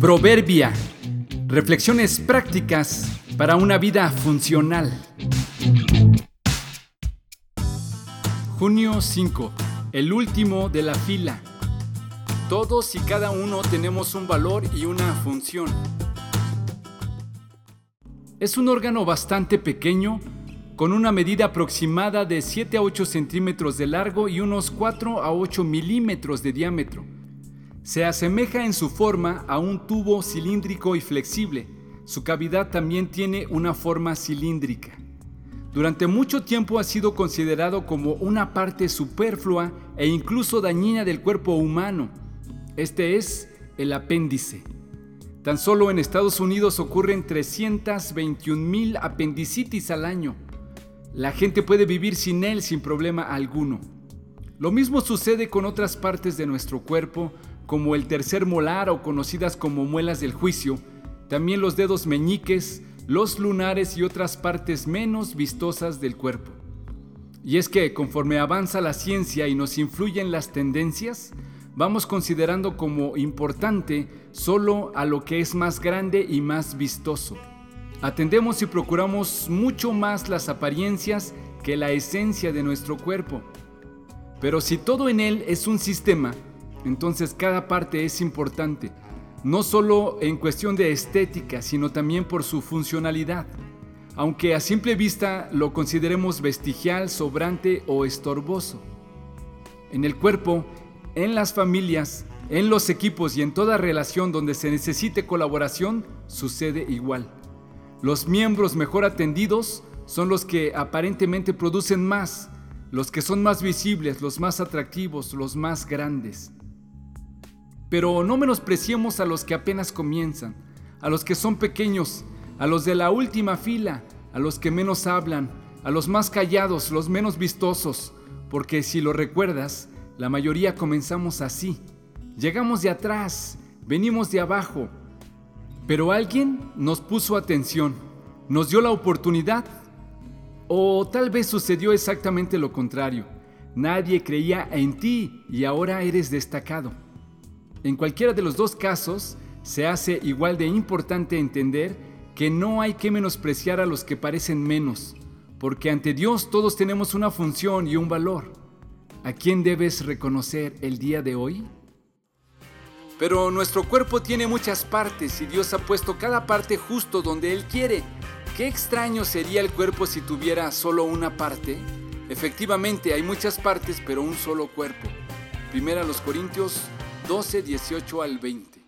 Proverbia. Reflexiones prácticas para una vida funcional. Junio 5. El último de la fila. Todos y cada uno tenemos un valor y una función. Es un órgano bastante pequeño, con una medida aproximada de 7 a 8 centímetros de largo y unos 4 a 8 milímetros de diámetro. Se asemeja en su forma a un tubo cilíndrico y flexible. Su cavidad también tiene una forma cilíndrica. Durante mucho tiempo ha sido considerado como una parte superflua e incluso dañina del cuerpo humano. Este es el apéndice. Tan solo en Estados Unidos ocurren 321 mil apendicitis al año. La gente puede vivir sin él sin problema alguno. Lo mismo sucede con otras partes de nuestro cuerpo, como el tercer molar o conocidas como muelas del juicio, también los dedos meñiques, los lunares y otras partes menos vistosas del cuerpo. Y es que conforme avanza la ciencia y nos influyen las tendencias, vamos considerando como importante solo a lo que es más grande y más vistoso. Atendemos y procuramos mucho más las apariencias que la esencia de nuestro cuerpo. Pero si todo en él es un sistema, entonces cada parte es importante, no solo en cuestión de estética, sino también por su funcionalidad. Aunque a simple vista lo consideremos vestigial, sobrante o estorboso. En el cuerpo, en las familias, en los equipos y en toda relación donde se necesite colaboración, sucede igual. Los miembros mejor atendidos son los que aparentemente producen más, los que son más visibles, los más atractivos, los más grandes. Pero no menospreciemos a los que apenas comienzan, a los que son pequeños, a los de la última fila, a los que menos hablan, a los más callados, los menos vistosos, porque si lo recuerdas, la mayoría comenzamos así. Llegamos de atrás, venimos de abajo, pero alguien nos puso atención, nos dio la oportunidad, o tal vez sucedió exactamente lo contrario. Nadie creía en ti y ahora eres destacado. En cualquiera de los dos casos, se hace igual de importante entender que no hay que menospreciar a los que parecen menos, porque ante Dios todos tenemos una función y un valor. ¿A quién debes reconocer el día de hoy? Pero nuestro cuerpo tiene muchas partes y Dios ha puesto cada parte justo donde Él quiere. ¿Qué extraño sería el cuerpo si tuviera solo una parte? Efectivamente, hay muchas partes, pero un solo cuerpo. Primera los Corintios 12, 18 al 20.